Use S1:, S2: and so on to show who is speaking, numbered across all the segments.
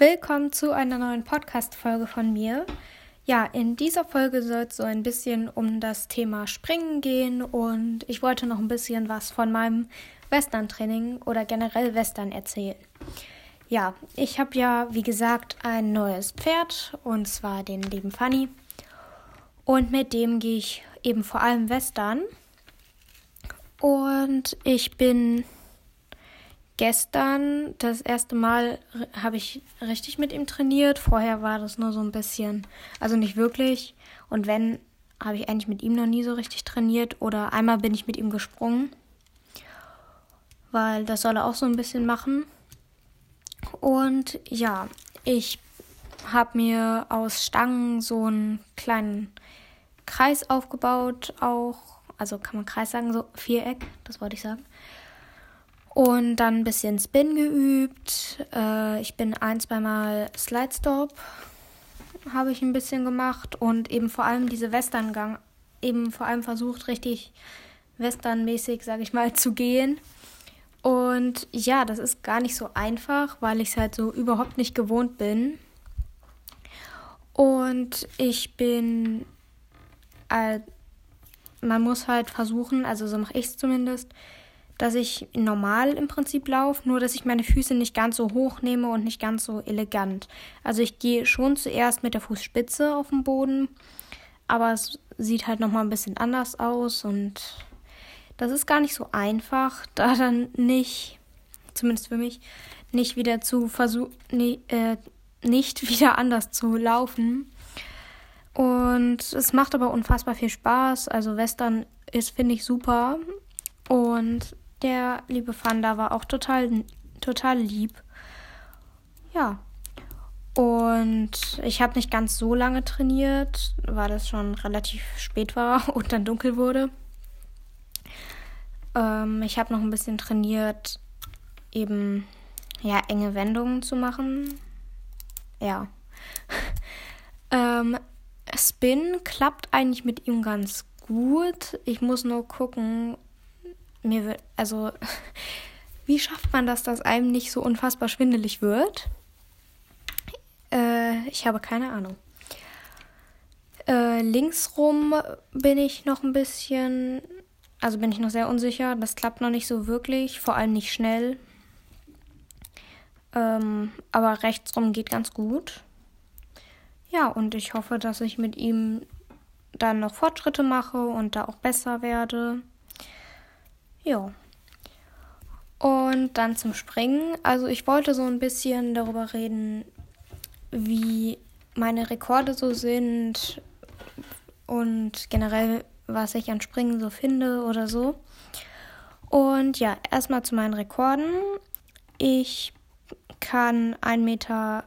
S1: Willkommen zu einer neuen Podcast-Folge von mir. Ja, in dieser Folge soll es so ein bisschen um das Thema Springen gehen und ich wollte noch ein bisschen was von meinem Western-Training oder generell Western erzählen. Ja, ich habe ja, wie gesagt, ein neues Pferd und zwar den lieben Funny. Und mit dem gehe ich eben vor allem Western. Und ich bin gestern das erste Mal habe ich richtig mit ihm trainiert. Vorher war das nur so ein bisschen, also nicht wirklich. Und wenn, habe ich eigentlich mit ihm noch nie so richtig trainiert. Oder einmal bin ich mit ihm gesprungen, weil das soll er auch so ein bisschen machen. Und ja, ich habe mir aus Stangen so einen kleinen Kreis aufgebaut, auch. Also kann man Kreis sagen, so Viereck, das wollte ich sagen. Und dann ein bisschen Spin geübt. Äh, ich bin ein, zweimal Slide Stop habe ich ein bisschen gemacht und eben vor allem diese Westerngang, eben vor allem versucht, richtig westernmäßig, sage ich mal, zu gehen. Und ja, das ist gar nicht so einfach, weil ich es halt so überhaupt nicht gewohnt bin. Und ich bin, äh, man muss halt versuchen, also so mache ich es zumindest, dass ich normal im Prinzip laufe, nur dass ich meine Füße nicht ganz so hoch nehme und nicht ganz so elegant. Also ich gehe schon zuerst mit der Fußspitze auf den Boden, aber es sieht halt nochmal ein bisschen anders aus und das ist gar nicht so einfach, da dann nicht, zumindest für mich, nicht wieder zu versuchen, nee, äh, nicht wieder anders zu laufen. Und es macht aber unfassbar viel Spaß. Also Western ist, finde ich, super. Und der liebe Fanda war auch total, total lieb. Ja. Und ich habe nicht ganz so lange trainiert, weil es schon relativ spät war und dann dunkel wurde. Ähm, ich habe noch ein bisschen trainiert, eben ja enge Wendungen zu machen. Ja. ähm, Spin klappt eigentlich mit ihm ganz gut. Ich muss nur gucken, mir wird, also, wie schafft man das, dass einem nicht so unfassbar schwindelig wird? Äh, ich habe keine Ahnung. Äh, linksrum bin ich noch ein bisschen, also bin ich noch sehr unsicher. Das klappt noch nicht so wirklich, vor allem nicht schnell. Ähm, aber rechtsrum geht ganz gut. Ja, und ich hoffe, dass ich mit ihm dann noch Fortschritte mache und da auch besser werde. Ja. Und dann zum Springen. Also ich wollte so ein bisschen darüber reden, wie meine Rekorde so sind und generell, was ich an Springen so finde oder so. Und ja, erstmal zu meinen Rekorden. Ich kann 1,5 Meter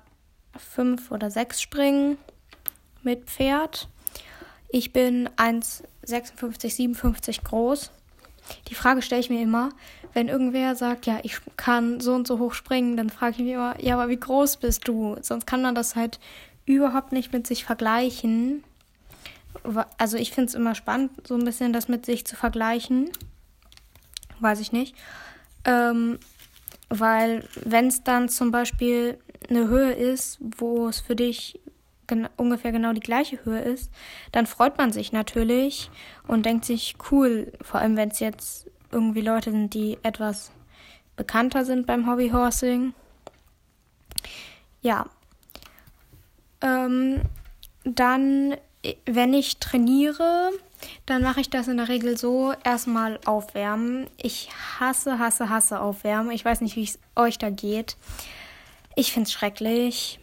S1: fünf oder 6 springen mit Pferd. Ich bin 1,56, 57 groß. Die Frage stelle ich mir immer, wenn irgendwer sagt, ja, ich kann so und so hoch springen, dann frage ich mich immer, ja, aber wie groß bist du? Sonst kann man das halt überhaupt nicht mit sich vergleichen. Also ich finde es immer spannend, so ein bisschen das mit sich zu vergleichen. Weiß ich nicht. Ähm, weil wenn es dann zum Beispiel eine Höhe ist, wo es für dich gen ungefähr genau die gleiche Höhe ist, dann freut man sich natürlich und denkt sich, cool, vor allem wenn es jetzt irgendwie Leute sind, die etwas bekannter sind beim Hobbyhorsing. Ja. Ähm, dann, wenn ich trainiere, dann mache ich das in der Regel so: erstmal aufwärmen. Ich hasse, hasse, hasse aufwärmen. Ich weiß nicht, wie es euch da geht. Ich finde es schrecklich.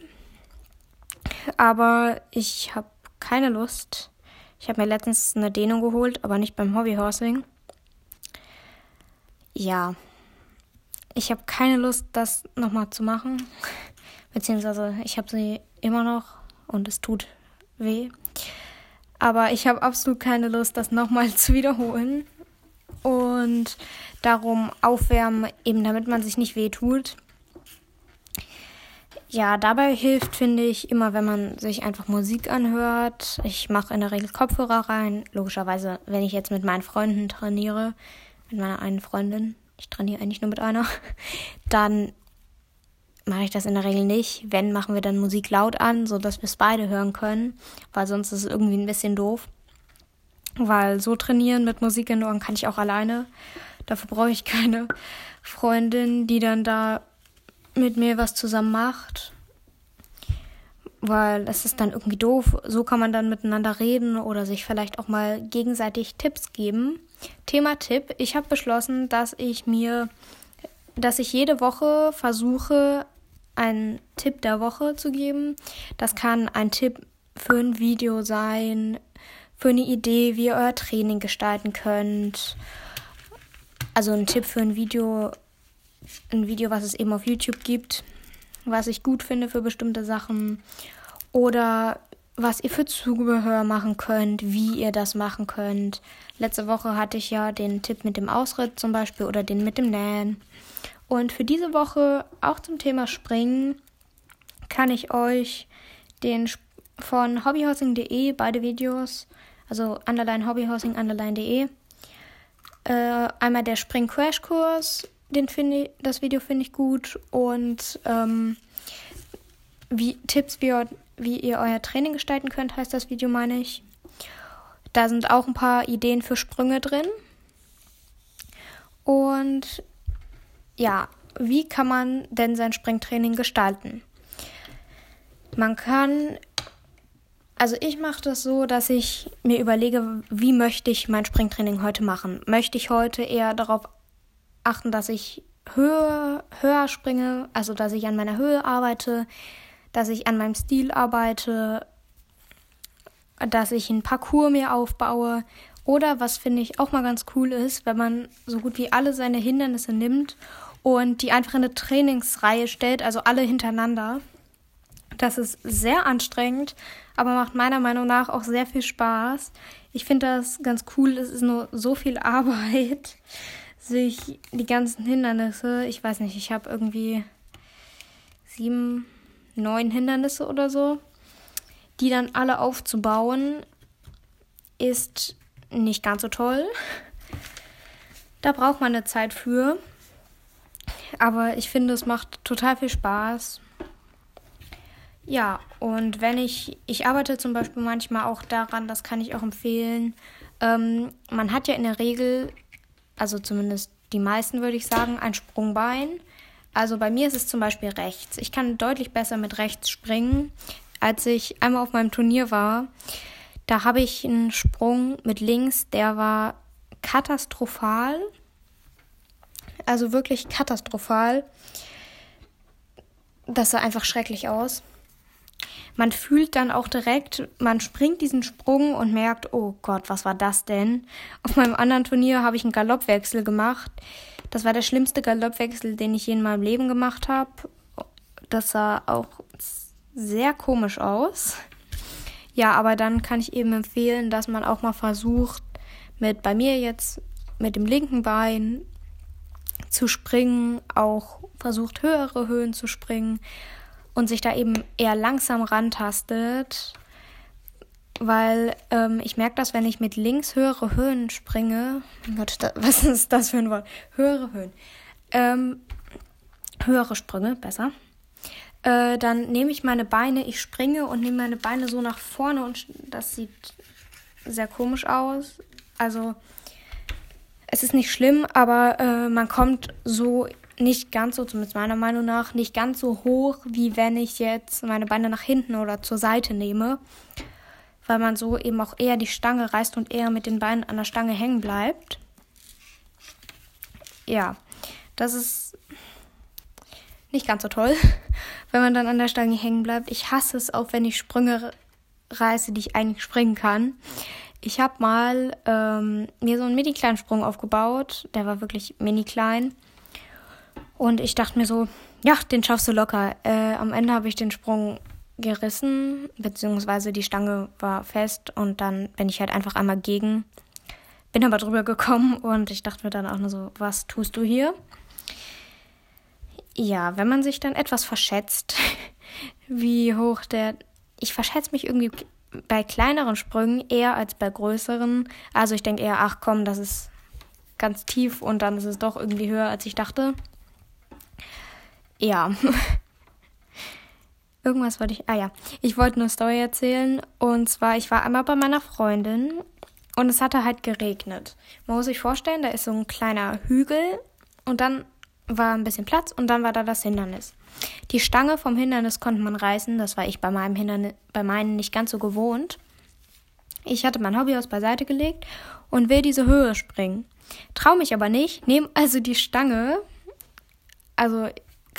S1: Aber ich habe keine Lust. Ich habe mir letztens eine Dehnung geholt, aber nicht beim Hobbyhorsing. Ja. Ich habe keine Lust, das nochmal zu machen. Beziehungsweise ich habe sie immer noch und es tut weh. Aber ich habe absolut keine Lust, das nochmal zu wiederholen. Und darum aufwärmen, eben damit man sich nicht weh tut. Ja, dabei hilft, finde ich, immer, wenn man sich einfach Musik anhört. Ich mache in der Regel Kopfhörer rein. Logischerweise, wenn ich jetzt mit meinen Freunden trainiere, mit meiner einen Freundin, ich trainiere eigentlich nur mit einer, dann mache ich das in der Regel nicht. Wenn, machen wir dann Musik laut an, sodass wir es beide hören können, weil sonst ist es irgendwie ein bisschen doof. Weil so trainieren mit Musik in den Ohren kann ich auch alleine. Dafür brauche ich keine Freundin, die dann da mit mir was zusammen macht. Weil es ist dann irgendwie doof. So kann man dann miteinander reden oder sich vielleicht auch mal gegenseitig Tipps geben. Thema Tipp. Ich habe beschlossen, dass ich mir, dass ich jede Woche versuche, einen Tipp der Woche zu geben. Das kann ein Tipp für ein Video sein, für eine Idee, wie ihr euer Training gestalten könnt. Also ein Tipp für ein Video, ein Video, was es eben auf YouTube gibt, was ich gut finde für bestimmte Sachen. Oder was ihr für Zubehör machen könnt, wie ihr das machen könnt. Letzte Woche hatte ich ja den Tipp mit dem Ausritt zum Beispiel oder den mit dem Nähen. Und für diese Woche auch zum Thema Springen kann ich euch den von hobbyhousing.de beide Videos also underline hobbyhousing underline.de. Äh, einmal der Spring Crash Kurs, den finde das Video finde ich gut und ähm, wie Tipps, wie ihr, wie ihr euer Training gestalten könnt, heißt das Video, meine ich. Da sind auch ein paar Ideen für Sprünge drin. Und ja, wie kann man denn sein Springtraining gestalten? Man kann also ich mache das so, dass ich mir überlege, wie möchte ich mein Springtraining heute machen? Möchte ich heute eher darauf achten, dass ich höher, höher springe, also dass ich an meiner Höhe arbeite, dass ich an meinem Stil arbeite, dass ich einen Parcours mir aufbaue oder was finde ich auch mal ganz cool ist, wenn man so gut wie alle seine Hindernisse nimmt und die einfach in eine Trainingsreihe stellt, also alle hintereinander. Das ist sehr anstrengend, aber macht meiner Meinung nach auch sehr viel Spaß. Ich finde das ganz cool. Es ist nur so viel Arbeit, sich die ganzen Hindernisse, ich weiß nicht, ich habe irgendwie sieben, neun Hindernisse oder so, die dann alle aufzubauen, ist nicht ganz so toll. Da braucht man eine Zeit für. Aber ich finde, es macht total viel Spaß. Ja, und wenn ich, ich arbeite zum Beispiel manchmal auch daran, das kann ich auch empfehlen. Ähm, man hat ja in der Regel, also zumindest die meisten würde ich sagen, ein Sprungbein. Also bei mir ist es zum Beispiel rechts. Ich kann deutlich besser mit rechts springen. Als ich einmal auf meinem Turnier war, da habe ich einen Sprung mit links, der war katastrophal. Also wirklich katastrophal. Das sah einfach schrecklich aus man fühlt dann auch direkt, man springt diesen Sprung und merkt, oh Gott, was war das denn? Auf meinem anderen Turnier habe ich einen Galoppwechsel gemacht. Das war der schlimmste Galoppwechsel, den ich je in meinem Leben gemacht habe. Das sah auch sehr komisch aus. Ja, aber dann kann ich eben empfehlen, dass man auch mal versucht, mit bei mir jetzt mit dem linken Bein zu springen, auch versucht höhere Höhen zu springen und sich da eben eher langsam rantastet, weil ähm, ich merke das, wenn ich mit links höhere Höhen springe. Gott, da, was ist das für ein Wort? Höhere Höhen. Ähm, höhere Sprünge, besser. Äh, dann nehme ich meine Beine, ich springe und nehme meine Beine so nach vorne und das sieht sehr komisch aus. Also es ist nicht schlimm, aber äh, man kommt so nicht ganz so, zumindest meiner Meinung nach, nicht ganz so hoch, wie wenn ich jetzt meine Beine nach hinten oder zur Seite nehme, weil man so eben auch eher die Stange reißt und eher mit den Beinen an der Stange hängen bleibt. Ja, das ist nicht ganz so toll, wenn man dann an der Stange hängen bleibt. Ich hasse es auch, wenn ich Sprünge reiße, die ich eigentlich springen kann. Ich habe mal ähm, mir so einen mini-kleinen Sprung aufgebaut. Der war wirklich mini-klein. Und ich dachte mir so, ja, den schaffst du locker. Äh, am Ende habe ich den Sprung gerissen, beziehungsweise die Stange war fest und dann bin ich halt einfach einmal gegen. Bin aber drüber gekommen und ich dachte mir dann auch nur so, was tust du hier? Ja, wenn man sich dann etwas verschätzt, wie hoch der. Ich verschätze mich irgendwie bei kleineren Sprüngen eher als bei größeren. Also ich denke eher, ach komm, das ist ganz tief und dann ist es doch irgendwie höher, als ich dachte. Ja, Irgendwas wollte ich. Ah ja, ich wollte eine Story erzählen. Und zwar, ich war einmal bei meiner Freundin und es hatte halt geregnet. Man muss sich vorstellen, da ist so ein kleiner Hügel und dann war ein bisschen Platz und dann war da das Hindernis. Die Stange vom Hindernis konnte man reißen. Das war ich bei meinem Hindernis, bei meinen nicht ganz so gewohnt. Ich hatte mein Hobby aus beiseite gelegt und will diese Höhe springen. Trau mich aber nicht, nehme also die Stange, also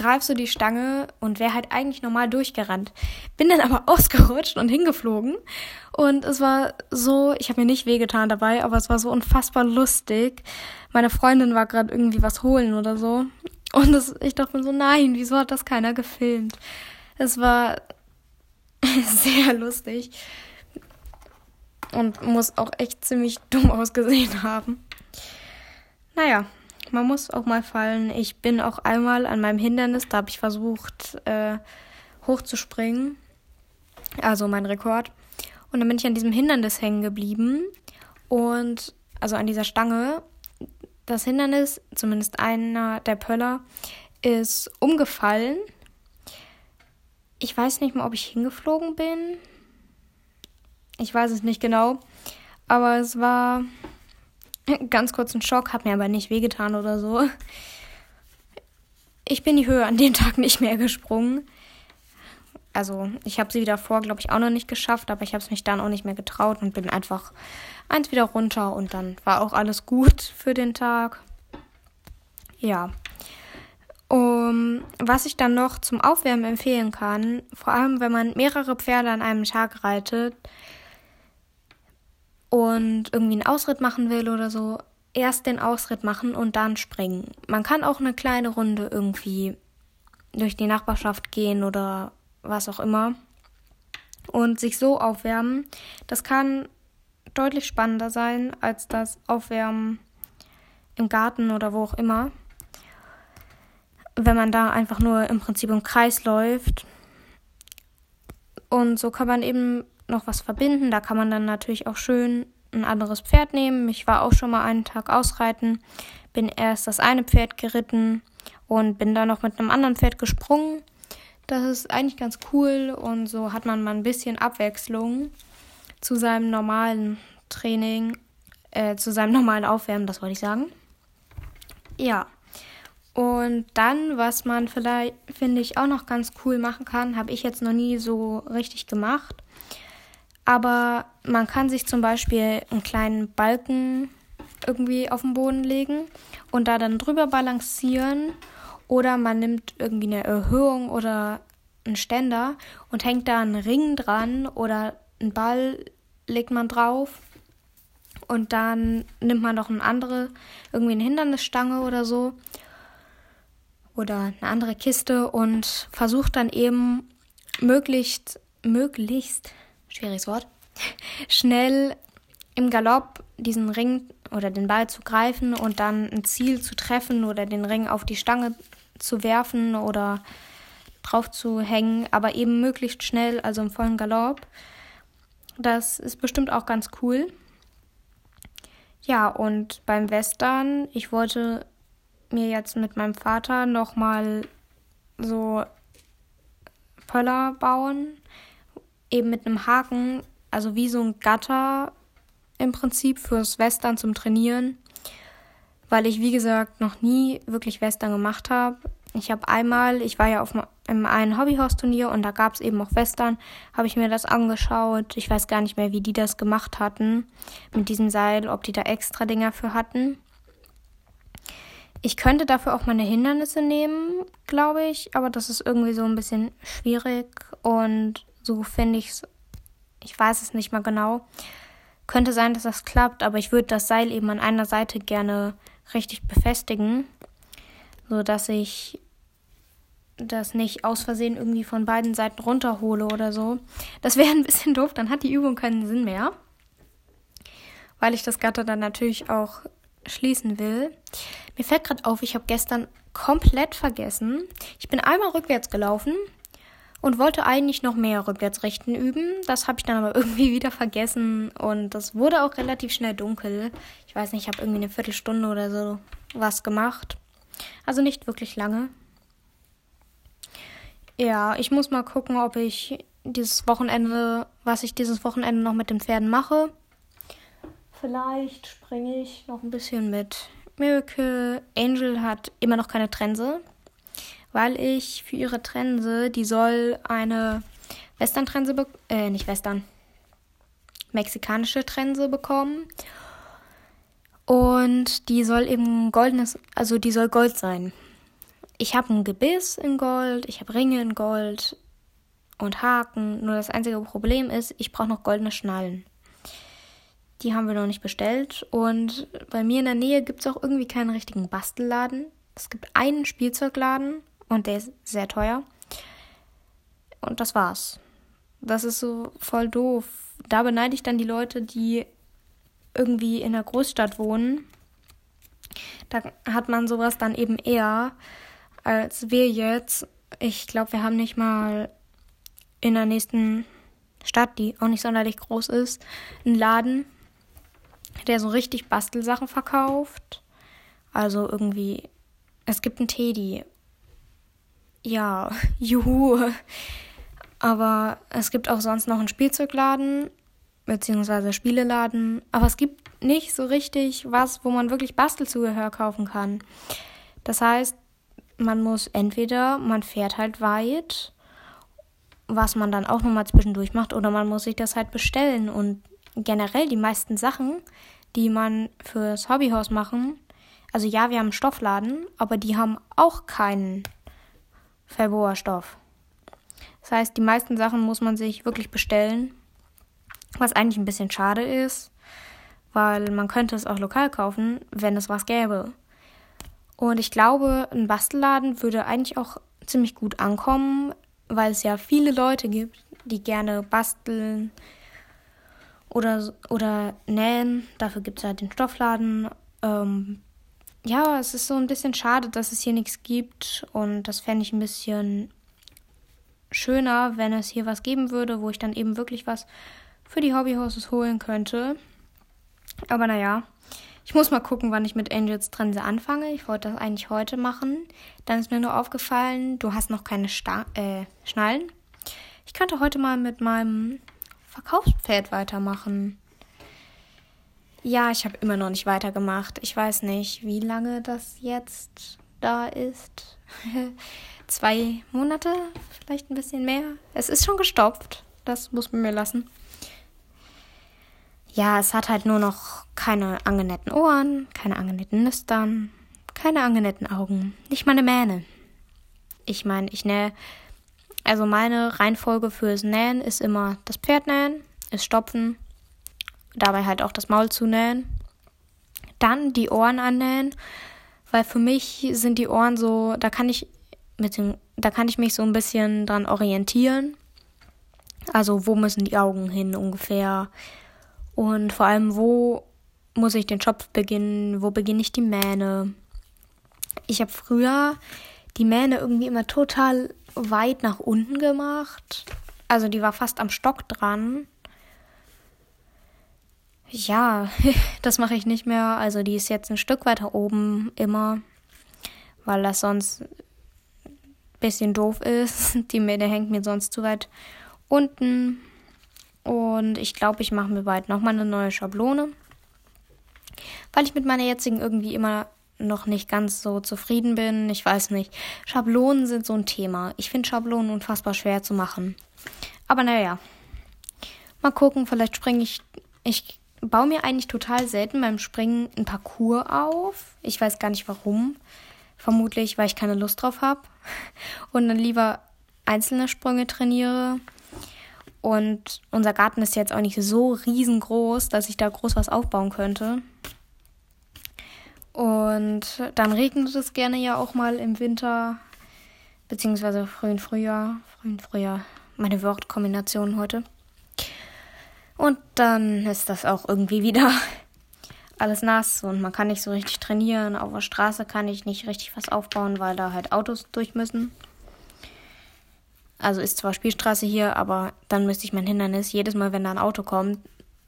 S1: greif so die Stange und wäre halt eigentlich normal durchgerannt. Bin dann aber ausgerutscht und hingeflogen. Und es war so, ich habe mir nicht wehgetan dabei, aber es war so unfassbar lustig. Meine Freundin war gerade irgendwie was holen oder so. Und das, ich dachte mir so, nein, wieso hat das keiner gefilmt? Es war sehr lustig. Und muss auch echt ziemlich dumm ausgesehen haben. Naja, man muss auch mal fallen. Ich bin auch einmal an meinem Hindernis, da habe ich versucht, äh, hochzuspringen. Also mein Rekord. Und dann bin ich an diesem Hindernis hängen geblieben. Und also an dieser Stange. Das Hindernis, zumindest einer der Pöller, ist umgefallen. Ich weiß nicht mal, ob ich hingeflogen bin. Ich weiß es nicht genau. Aber es war ganz kurzen Schock, hat mir aber nicht wehgetan oder so. Ich bin die Höhe an dem Tag nicht mehr gesprungen. Also, ich habe sie wieder vor, glaube ich, auch noch nicht geschafft, aber ich habe es mich dann auch nicht mehr getraut und bin einfach eins wieder runter und dann war auch alles gut für den Tag. Ja. Um, was ich dann noch zum Aufwärmen empfehlen kann, vor allem wenn man mehrere Pferde an einem Tag reitet, und irgendwie einen Ausritt machen will oder so, erst den Ausritt machen und dann springen. Man kann auch eine kleine Runde irgendwie durch die Nachbarschaft gehen oder was auch immer und sich so aufwärmen. Das kann deutlich spannender sein als das Aufwärmen im Garten oder wo auch immer. Wenn man da einfach nur im Prinzip im Kreis läuft. Und so kann man eben noch was verbinden. Da kann man dann natürlich auch schön ein anderes Pferd nehmen. Ich war auch schon mal einen Tag ausreiten, bin erst das eine Pferd geritten und bin dann noch mit einem anderen Pferd gesprungen. Das ist eigentlich ganz cool und so hat man mal ein bisschen Abwechslung zu seinem normalen Training, äh, zu seinem normalen Aufwärmen, das wollte ich sagen. Ja. Und dann, was man vielleicht, finde ich, auch noch ganz cool machen kann, habe ich jetzt noch nie so richtig gemacht, aber man kann sich zum Beispiel einen kleinen Balken irgendwie auf den Boden legen und da dann drüber balancieren. Oder man nimmt irgendwie eine Erhöhung oder einen Ständer und hängt da einen Ring dran oder einen Ball legt man drauf. Und dann nimmt man noch eine andere, irgendwie eine Hindernisstange oder so. Oder eine andere Kiste und versucht dann eben möglichst, möglichst schwieriges Wort, schnell im Galopp diesen Ring oder den Ball zu greifen und dann ein Ziel zu treffen oder den Ring auf die Stange zu werfen oder drauf zu hängen, aber eben möglichst schnell, also im vollen Galopp. Das ist bestimmt auch ganz cool. Ja, und beim Western, ich wollte mir jetzt mit meinem Vater nochmal so Pöller bauen, eben mit einem Haken, also wie so ein Gatter im Prinzip fürs Western zum Trainieren, weil ich wie gesagt noch nie wirklich Western gemacht habe. Ich habe einmal, ich war ja auf einem Hobbyhausturnier und da gab es eben auch Western, habe ich mir das angeschaut. Ich weiß gar nicht mehr, wie die das gemacht hatten mit diesem Seil, ob die da extra Dinger für hatten. Ich könnte dafür auch meine Hindernisse nehmen, glaube ich, aber das ist irgendwie so ein bisschen schwierig und so finde ich es. Ich weiß es nicht mal genau. Könnte sein, dass das klappt, aber ich würde das Seil eben an einer Seite gerne richtig befestigen, so dass ich das nicht aus Versehen irgendwie von beiden Seiten runterhole oder so. Das wäre ein bisschen doof, dann hat die Übung keinen Sinn mehr. Weil ich das Gatter dann natürlich auch schließen will. Mir fällt gerade auf, ich habe gestern komplett vergessen. Ich bin einmal rückwärts gelaufen, und wollte eigentlich noch mehr Rückwärtsrichten üben. Das habe ich dann aber irgendwie wieder vergessen und das wurde auch relativ schnell dunkel. Ich weiß nicht, ich habe irgendwie eine Viertelstunde oder so was gemacht. Also nicht wirklich lange. Ja, ich muss mal gucken, ob ich dieses Wochenende, was ich dieses Wochenende noch mit den Pferden mache. Vielleicht springe ich noch ein bisschen mit Miracle. Angel hat immer noch keine Trense, weil ich für ihre Trense, die soll eine Western-Trense, äh, nicht Western, mexikanische Trense bekommen. Und die soll eben goldenes, also die soll Gold sein. Ich habe ein Gebiss in Gold, ich habe Ringe in Gold und Haken. Nur das einzige Problem ist, ich brauche noch goldene Schnallen. Die haben wir noch nicht bestellt. Und bei mir in der Nähe gibt es auch irgendwie keinen richtigen Bastelladen. Es gibt einen Spielzeugladen und der ist sehr teuer. Und das war's. Das ist so voll doof. Da beneide ich dann die Leute, die irgendwie in der Großstadt wohnen. Da hat man sowas dann eben eher als wir jetzt. Ich glaube, wir haben nicht mal in der nächsten Stadt, die auch nicht sonderlich groß ist, einen Laden, der so richtig Bastelsachen verkauft. Also irgendwie, es gibt einen Teddy. Ja, juhu. Aber es gibt auch sonst noch einen Spielzeugladen, beziehungsweise Spieleladen. Aber es gibt nicht so richtig was, wo man wirklich Bastelzubehör kaufen kann. Das heißt, man muss entweder, man fährt halt weit, was man dann auch nochmal zwischendurch macht, oder man muss sich das halt bestellen. Und generell die meisten Sachen, die man fürs Hobbyhaus machen, also ja, wir haben einen Stoffladen, aber die haben auch keinen Fellboa-Stoff. Das heißt, die meisten Sachen muss man sich wirklich bestellen, was eigentlich ein bisschen schade ist, weil man könnte es auch lokal kaufen, wenn es was gäbe. Und ich glaube, ein Bastelladen würde eigentlich auch ziemlich gut ankommen, weil es ja viele Leute gibt, die gerne basteln oder, oder nähen. Dafür gibt es halt den Stoffladen. Ähm, ja, es ist so ein bisschen schade, dass es hier nichts gibt. Und das fände ich ein bisschen schöner, wenn es hier was geben würde, wo ich dann eben wirklich was für die Hobbyhorses holen könnte. Aber naja, ich muss mal gucken, wann ich mit Angels Trense anfange. Ich wollte das eigentlich heute machen. Dann ist mir nur aufgefallen, du hast noch keine Sta äh, Schnallen. Ich könnte heute mal mit meinem Verkaufspferd weitermachen. Ja, ich habe immer noch nicht weitergemacht. Ich weiß nicht, wie lange das jetzt da ist. Zwei Monate, vielleicht ein bisschen mehr. Es ist schon gestopft. Das muss man mir lassen. Ja, es hat halt nur noch keine angenähten Ohren, keine angenähten Nüstern, keine angenähten Augen, nicht mal eine Mähne. Ich meine, ich nähe also meine Reihenfolge fürs Nähen ist immer das Pferd nähen, ist stopfen, dabei halt auch das Maul zu nähen, dann die Ohren annähen, weil für mich sind die Ohren so, da kann ich mit dem, da kann ich mich so ein bisschen dran orientieren. Also wo müssen die Augen hin ungefähr und vor allem wo muss ich den Schopf beginnen, wo beginne ich die Mähne. Ich habe früher die Mähne irgendwie immer total weit nach unten gemacht. Also die war fast am Stock dran. Ja, das mache ich nicht mehr. Also die ist jetzt ein Stück weiter oben immer, weil das sonst ein bisschen doof ist. Die Mähne hängt mir sonst zu weit unten. Und ich glaube, ich mache mir bald nochmal eine neue Schablone. Weil ich mit meiner jetzigen irgendwie immer noch nicht ganz so zufrieden bin. Ich weiß nicht. Schablonen sind so ein Thema. Ich finde Schablonen unfassbar schwer zu machen. Aber naja. Mal gucken, vielleicht springe ich. Ich baue mir eigentlich total selten beim Springen ein Parcours auf. Ich weiß gar nicht warum. Vermutlich, weil ich keine Lust drauf habe. Und dann lieber einzelne Sprünge trainiere. Und unser Garten ist jetzt auch nicht so riesengroß, dass ich da groß was aufbauen könnte. Und dann regnet es gerne ja auch mal im Winter, beziehungsweise frühen Frühjahr, frühen Frühjahr, meine Wortkombination heute. Und dann ist das auch irgendwie wieder alles nass und man kann nicht so richtig trainieren. Auf der Straße kann ich nicht richtig was aufbauen, weil da halt Autos durch müssen. Also ist zwar Spielstraße hier, aber dann müsste ich mein Hindernis jedes Mal, wenn da ein Auto kommt,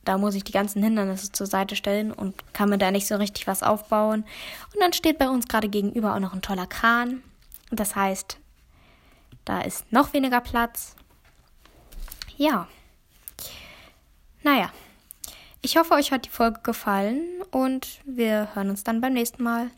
S1: da muss ich die ganzen Hindernisse zur Seite stellen und kann mir da nicht so richtig was aufbauen. Und dann steht bei uns gerade gegenüber auch noch ein toller Kran. Das heißt, Da ist noch weniger Platz. Ja. Naja. Ich hoffe, euch hat die Folge gefallen und wir hören uns dann beim nächsten Mal.